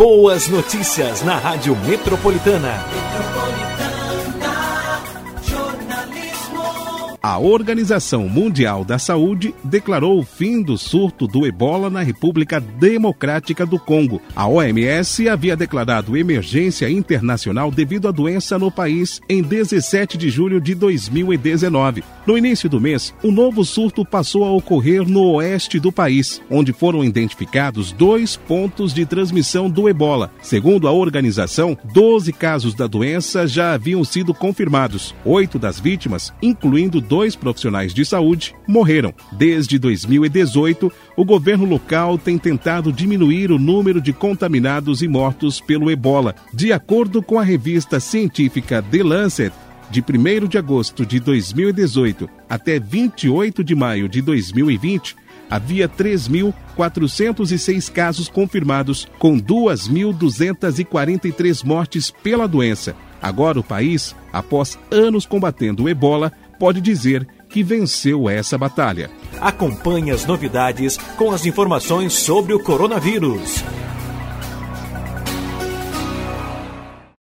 Boas notícias na Rádio Metropolitana. A Organização Mundial da Saúde declarou o fim do surto do ebola na República Democrática do Congo. A OMS havia declarado emergência internacional devido à doença no país em 17 de julho de 2019. No início do mês, um novo surto passou a ocorrer no oeste do país, onde foram identificados dois pontos de transmissão do ebola. Segundo a organização, 12 casos da doença já haviam sido confirmados. Oito das vítimas, incluindo dois profissionais de saúde morreram. Desde 2018, o governo local tem tentado diminuir o número de contaminados e mortos pelo ebola. De acordo com a revista científica The Lancet, de 1 de agosto de 2018 até 28 de maio de 2020, havia 3.406 casos confirmados, com 2.243 mortes pela doença. Agora o país, após anos combatendo o ebola, pode dizer que venceu essa batalha. Acompanhe as novidades com as informações sobre o coronavírus.